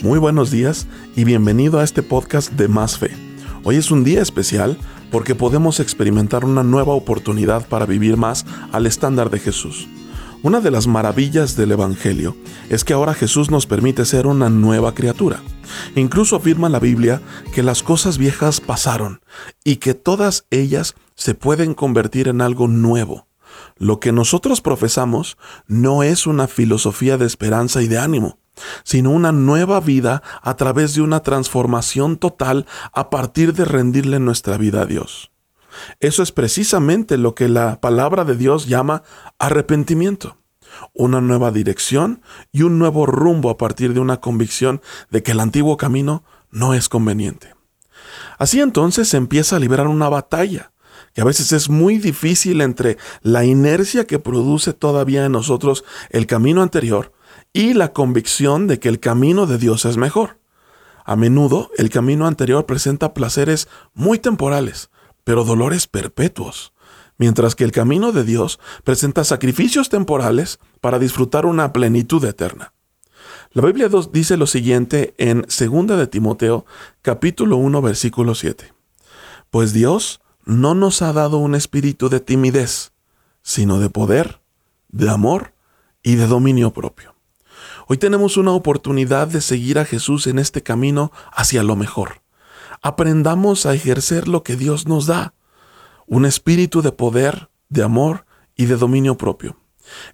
Muy buenos días y bienvenido a este podcast de Más Fe. Hoy es un día especial porque podemos experimentar una nueva oportunidad para vivir más al estándar de Jesús. Una de las maravillas del Evangelio es que ahora Jesús nos permite ser una nueva criatura. Incluso afirma la Biblia que las cosas viejas pasaron y que todas ellas se pueden convertir en algo nuevo. Lo que nosotros profesamos no es una filosofía de esperanza y de ánimo, sino una nueva vida a través de una transformación total a partir de rendirle nuestra vida a Dios. Eso es precisamente lo que la palabra de Dios llama arrepentimiento una nueva dirección y un nuevo rumbo a partir de una convicción de que el antiguo camino no es conveniente. Así entonces se empieza a liberar una batalla, que a veces es muy difícil entre la inercia que produce todavía en nosotros el camino anterior y la convicción de que el camino de Dios es mejor. A menudo el camino anterior presenta placeres muy temporales, pero dolores perpetuos mientras que el camino de Dios presenta sacrificios temporales para disfrutar una plenitud eterna. La Biblia dice lo siguiente en 2 de Timoteo capítulo 1 versículo 7. Pues Dios no nos ha dado un espíritu de timidez, sino de poder, de amor y de dominio propio. Hoy tenemos una oportunidad de seguir a Jesús en este camino hacia lo mejor. Aprendamos a ejercer lo que Dios nos da un espíritu de poder, de amor y de dominio propio.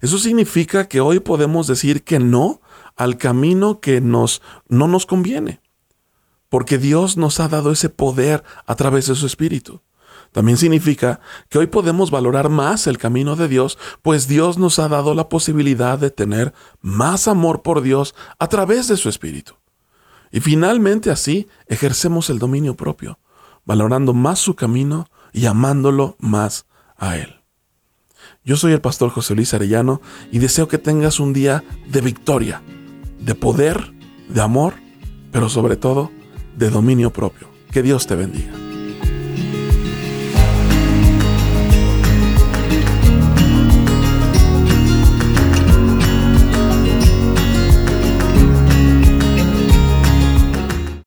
Eso significa que hoy podemos decir que no al camino que nos, no nos conviene, porque Dios nos ha dado ese poder a través de su espíritu. También significa que hoy podemos valorar más el camino de Dios, pues Dios nos ha dado la posibilidad de tener más amor por Dios a través de su espíritu. Y finalmente así ejercemos el dominio propio, valorando más su camino y amándolo más a Él. Yo soy el pastor José Luis Arellano y deseo que tengas un día de victoria, de poder, de amor, pero sobre todo de dominio propio. Que Dios te bendiga.